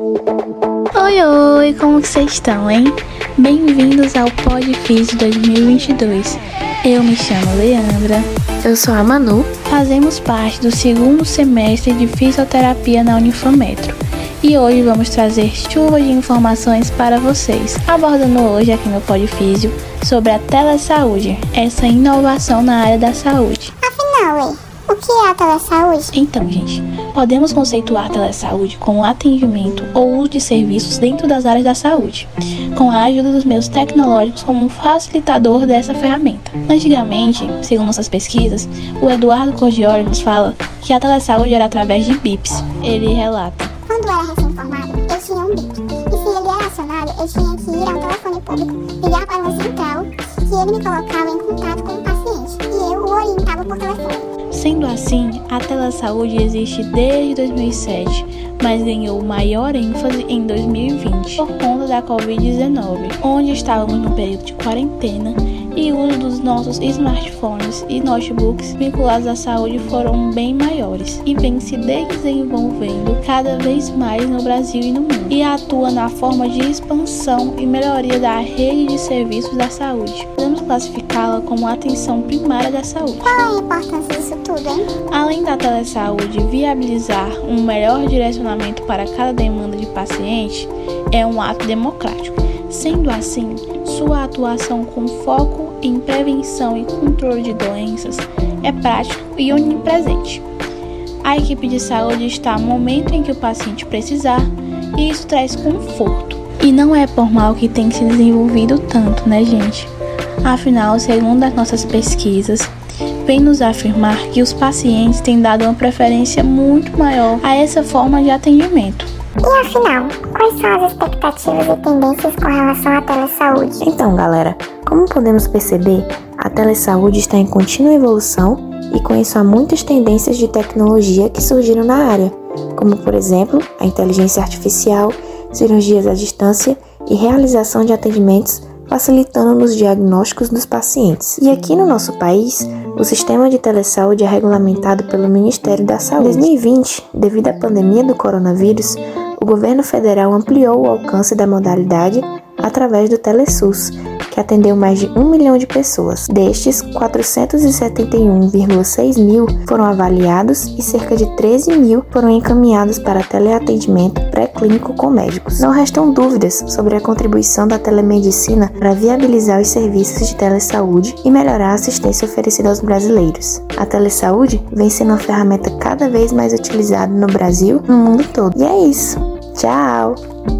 Oi, oi, como vocês estão, hein? Bem-vindos ao Podfis 2022. Eu me chamo Leandra. Eu sou a Manu. Fazemos parte do segundo semestre de fisioterapia na Unifametro. E hoje vamos trazer chuva de informações para vocês, abordando hoje aqui no Podfísio sobre a telesaúde, essa inovação na área da saúde. Afinal, o que é a telesaúde? Então, gente, podemos conceituar a telesaúde como atendimento ou uso de serviços dentro das áreas da saúde, com a ajuda dos meios tecnológicos como um facilitador dessa ferramenta. Antigamente, segundo nossas pesquisas, o Eduardo Cordiori nos fala que a telesaúde era através de BIPs. Ele relata. Quando era recém-formado, eu tinha um BIP. E se ele era acionado, eu tinha que ir a um telefone público, ligar para uma central, que ele me colocava em contato com o paciente. E eu o orientava por telefone. Sendo assim, a telesaúde existe desde 2007, mas ganhou maior ênfase em 2020 por conta da Covid-19, onde estávamos no período de quarentena e o uso dos nossos smartphones e notebooks vinculados à saúde foram bem maiores e vem se desenvolvendo cada vez mais no Brasil e no mundo, e atua na forma de expansão e melhoria da rede de serviços da saúde. Podemos classificá-la como a atenção primária da saúde. Qual é a importância disso tudo, hein? Além da telesaúde viabilizar um melhor direcionamento para cada demanda de paciente, é um ato democrático. Sendo assim, sua atuação com foco em prevenção e controle de doenças é prático e onipresente. A equipe de saúde está no momento em que o paciente precisar e isso traz conforto. E não é por mal que tem se desenvolvido tanto, né, gente? Afinal, segundo as nossas pesquisas, vem nos afirmar que os pacientes têm dado uma preferência muito maior a essa forma de atendimento. E afinal, quais são as expectativas e tendências com relação à telesaúde? Então, galera, como podemos perceber, a telesaúde está em contínua evolução e com isso há muitas tendências de tecnologia que surgiram na área, como por exemplo a inteligência artificial, cirurgias à distância e realização de atendimentos facilitando nos diagnósticos dos pacientes. E aqui no nosso país, o sistema de telesaúde é regulamentado pelo Ministério da Saúde. Em 2020, devido à pandemia do coronavírus, governo federal ampliou o alcance da modalidade através do Telesus, que atendeu mais de um milhão de pessoas. Destes, 471,6 mil foram avaliados e cerca de 13 mil foram encaminhados para teleatendimento pré-clínico com médicos. Não restam dúvidas sobre a contribuição da telemedicina para viabilizar os serviços de telesaúde e melhorar a assistência oferecida aos brasileiros. A telesaúde vem sendo uma ferramenta cada vez mais utilizada no Brasil e no mundo todo. E é isso. Tchau!